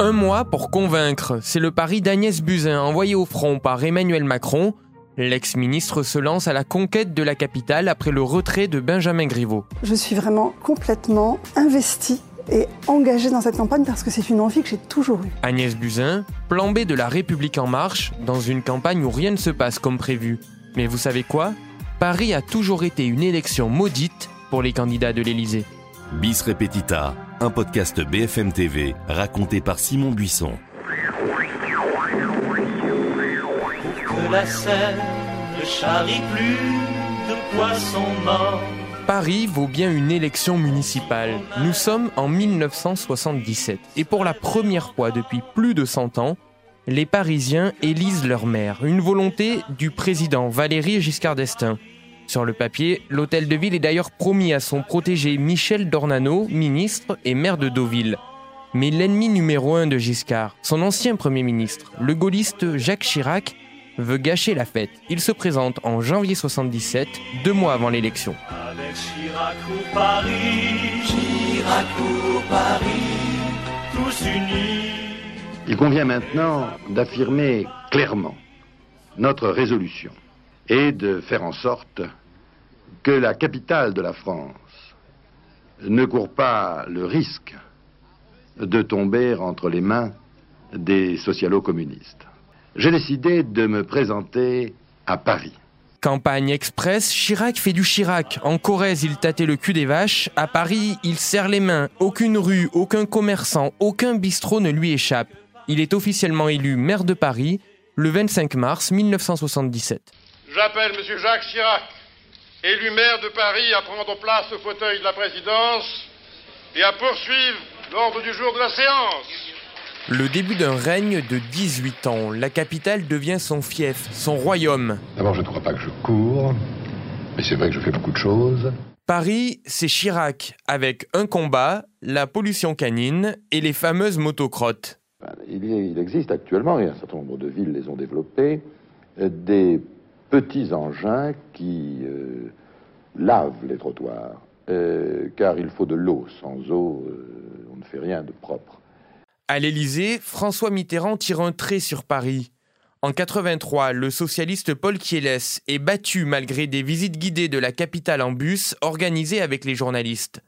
Un mois pour convaincre, c'est le pari d'Agnès Buzyn envoyé au front par Emmanuel Macron. L'ex-ministre se lance à la conquête de la capitale après le retrait de Benjamin Griveaux. Je suis vraiment complètement investie et engagée dans cette campagne parce que c'est une envie que j'ai toujours eue. Agnès Buzyn, plan B de la République en marche, dans une campagne où rien ne se passe comme prévu. Mais vous savez quoi? Paris a toujours été une élection maudite pour les candidats de l'Élysée. Bis Repetita, un podcast BFM TV raconté par Simon Buisson. que la Seine ne charrie plus de poissons morts. Paris vaut bien une élection municipale. Nous sommes en 1977 et pour la première fois depuis plus de 100 ans, les Parisiens élisent leur maire, une volonté du président Valéry Giscard d'Estaing. Sur le papier, l'hôtel de ville est d'ailleurs promis à son protégé Michel Dornano, ministre et maire de Deauville. Mais l'ennemi numéro un de Giscard, son ancien Premier ministre, le gaulliste Jacques Chirac, veut gâcher la fête. Il se présente en janvier 77, deux mois avant l'élection. Avec Chirac ou Paris, Chirac ou Paris, tous unis. Il convient maintenant d'affirmer clairement notre résolution et de faire en sorte que la capitale de la France ne court pas le risque de tomber entre les mains des socialo-communistes. J'ai décidé de me présenter à Paris. Campagne express, Chirac fait du Chirac. En Corrèze, il tâtait le cul des vaches. À Paris, il serre les mains. Aucune rue, aucun commerçant, aucun bistrot ne lui échappe. Il est officiellement élu maire de Paris le 25 mars 1977. J'appelle M. Jacques Chirac, élu maire de Paris, à prendre place au fauteuil de la présidence et à poursuivre l'ordre du jour de la séance. Le début d'un règne de 18 ans, la capitale devient son fief, son royaume. D'abord, je ne crois pas que je cours, mais c'est vrai que je fais beaucoup de choses. Paris, c'est Chirac, avec un combat, la pollution canine et les fameuses motocrottes. Il, il existe actuellement, et un certain nombre de villes les ont développées, euh, des petits engins qui euh, lavent les trottoirs, euh, car il faut de l'eau. Sans eau, euh, on ne fait rien de propre. À l'Élysée, François Mitterrand tire un trait sur Paris. En 83, le socialiste Paul Kielès est battu malgré des visites guidées de la capitale en bus organisées avec les journalistes.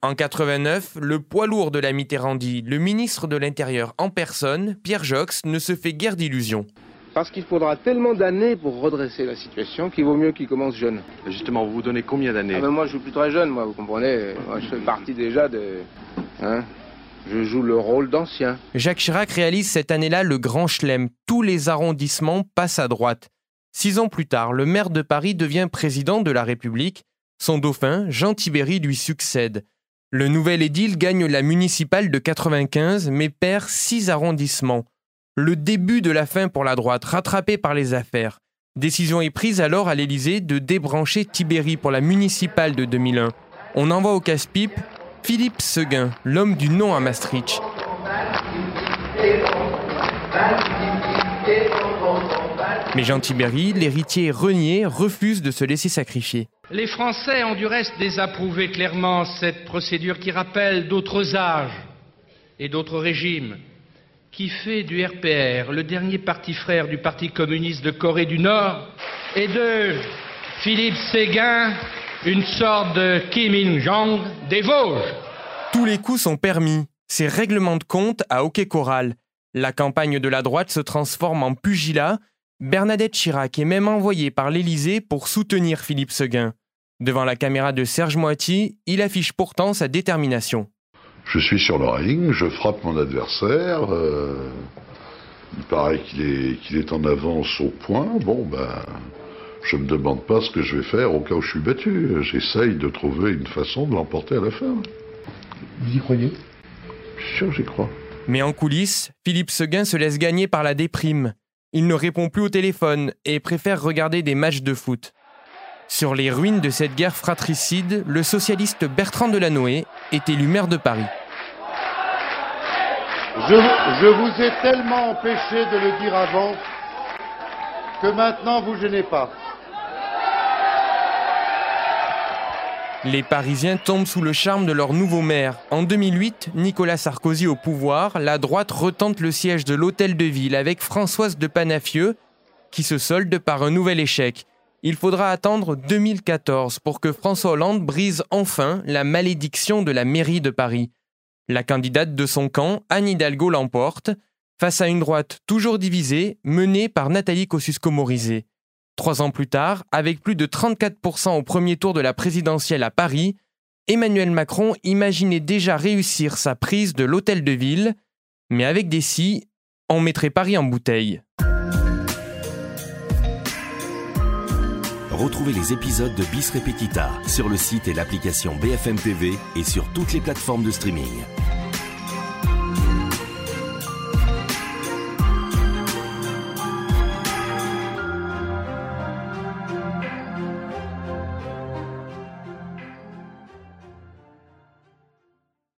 En 89, le poids lourd de la Mitterrandie, le ministre de l'Intérieur en personne, Pierre Jox, ne se fait guère d'illusions. Parce qu'il faudra tellement d'années pour redresser la situation qu'il vaut mieux qu'il commence jeune. Justement, vous vous donnez combien d'années Ah ben moi je suis plus très jeune, moi, vous comprenez. Moi je fais partie déjà de... Hein je joue le rôle d'ancien. Jacques Chirac réalise cette année-là le grand chelem. Tous les arrondissements passent à droite. Six ans plus tard, le maire de Paris devient président de la République. Son dauphin, Jean Tibéry, lui succède. Le nouvel édile gagne la municipale de 95, mais perd six arrondissements. Le début de la fin pour la droite, rattrapée par les affaires. Décision est prise alors à l'Élysée de débrancher Tibéry pour la municipale de 2001. On envoie au casse-pipe Philippe Seguin, l'homme du nom à Maastricht. Mais Jean Tibéry, l'héritier renié, refuse de se laisser sacrifier. Les Français ont du reste désapprouvé clairement cette procédure qui rappelle d'autres âges et d'autres régimes, qui fait du RPR le dernier parti frère du Parti communiste de Corée du Nord et de Philippe Séguin une sorte de Kim Il-jong des Vosges. Tous les coups sont permis. C'est règlement de compte à hockey choral. La campagne de la droite se transforme en pugilat. Bernadette Chirac est même envoyée par l'Élysée pour soutenir Philippe Seguin. Devant la caméra de Serge Moiti, il affiche pourtant sa détermination. Je suis sur le ring, je frappe mon adversaire. euh, il paraît qu'il est, qu'il est en avance au point. Bon, ben, je me demande pas ce que je vais faire au cas où je suis battu. J'essaye de trouver une façon de l'emporter à la fin. Vous y croyez? Bien sûr, j'y crois. Mais en coulisses, Philippe Seguin se laisse gagner par la déprime. Il ne répond plus au téléphone et préfère regarder des matchs de foot. Sur les ruines de cette guerre fratricide, le socialiste Bertrand Delanoë est élu maire de Paris. Je, je vous ai tellement empêché de le dire avant que maintenant vous gênez pas. Les Parisiens tombent sous le charme de leur nouveau maire. En 2008, Nicolas Sarkozy au pouvoir, la droite retente le siège de l'hôtel de ville avec Françoise de Panafieux, qui se solde par un nouvel échec. Il faudra attendre 2014 pour que François Hollande brise enfin la malédiction de la mairie de Paris. La candidate de son camp, Anne Hidalgo, l'emporte, face à une droite toujours divisée, menée par Nathalie Kosciusko-Morizet. Trois ans plus tard, avec plus de 34% au premier tour de la présidentielle à Paris, Emmanuel Macron imaginait déjà réussir sa prise de l'hôtel de ville, mais avec des si, on mettrait Paris en bouteille. Retrouvez les épisodes de Bis Repetita sur le site et l'application BFM TV et sur toutes les plateformes de streaming.